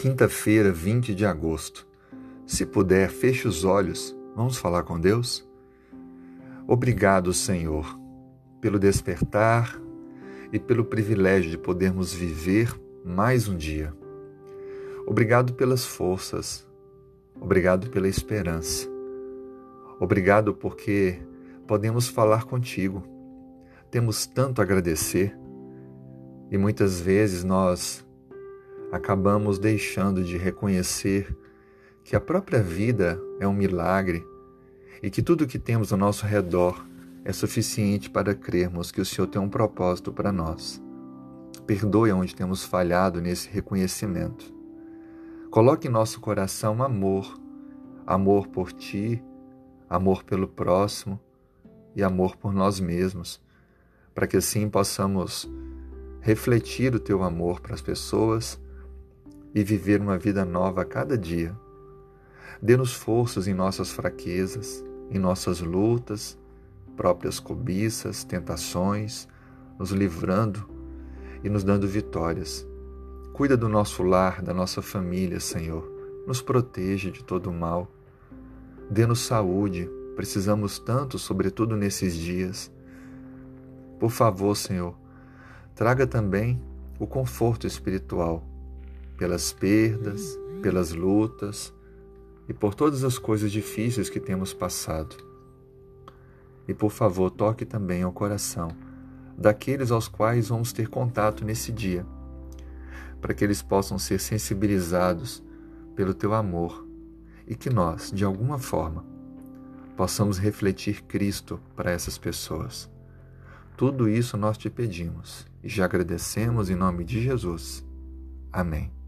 Quinta-feira, 20 de agosto. Se puder, feche os olhos. Vamos falar com Deus? Obrigado, Senhor, pelo despertar e pelo privilégio de podermos viver mais um dia. Obrigado pelas forças. Obrigado pela esperança. Obrigado porque podemos falar contigo. Temos tanto a agradecer e muitas vezes nós acabamos deixando de reconhecer que a própria vida é um milagre e que tudo o que temos ao nosso redor é suficiente para crermos que o Senhor tem um propósito para nós. Perdoe onde temos falhado nesse reconhecimento. Coloque em nosso coração amor, amor por Ti, amor pelo próximo e amor por nós mesmos, para que assim possamos refletir o Teu amor para as pessoas e viver uma vida nova a cada dia. Dê-nos forças em nossas fraquezas, em nossas lutas, próprias cobiças, tentações, nos livrando e nos dando vitórias. Cuida do nosso lar, da nossa família, Senhor. Nos proteja de todo o mal. Dê-nos saúde, precisamos tanto, sobretudo nesses dias. Por favor, Senhor, traga também o conforto espiritual pelas perdas, pelas lutas e por todas as coisas difíceis que temos passado. E por favor, toque também ao coração daqueles aos quais vamos ter contato nesse dia, para que eles possam ser sensibilizados pelo teu amor e que nós, de alguma forma, possamos refletir Cristo para essas pessoas. Tudo isso nós te pedimos e já agradecemos em nome de Jesus. Amém.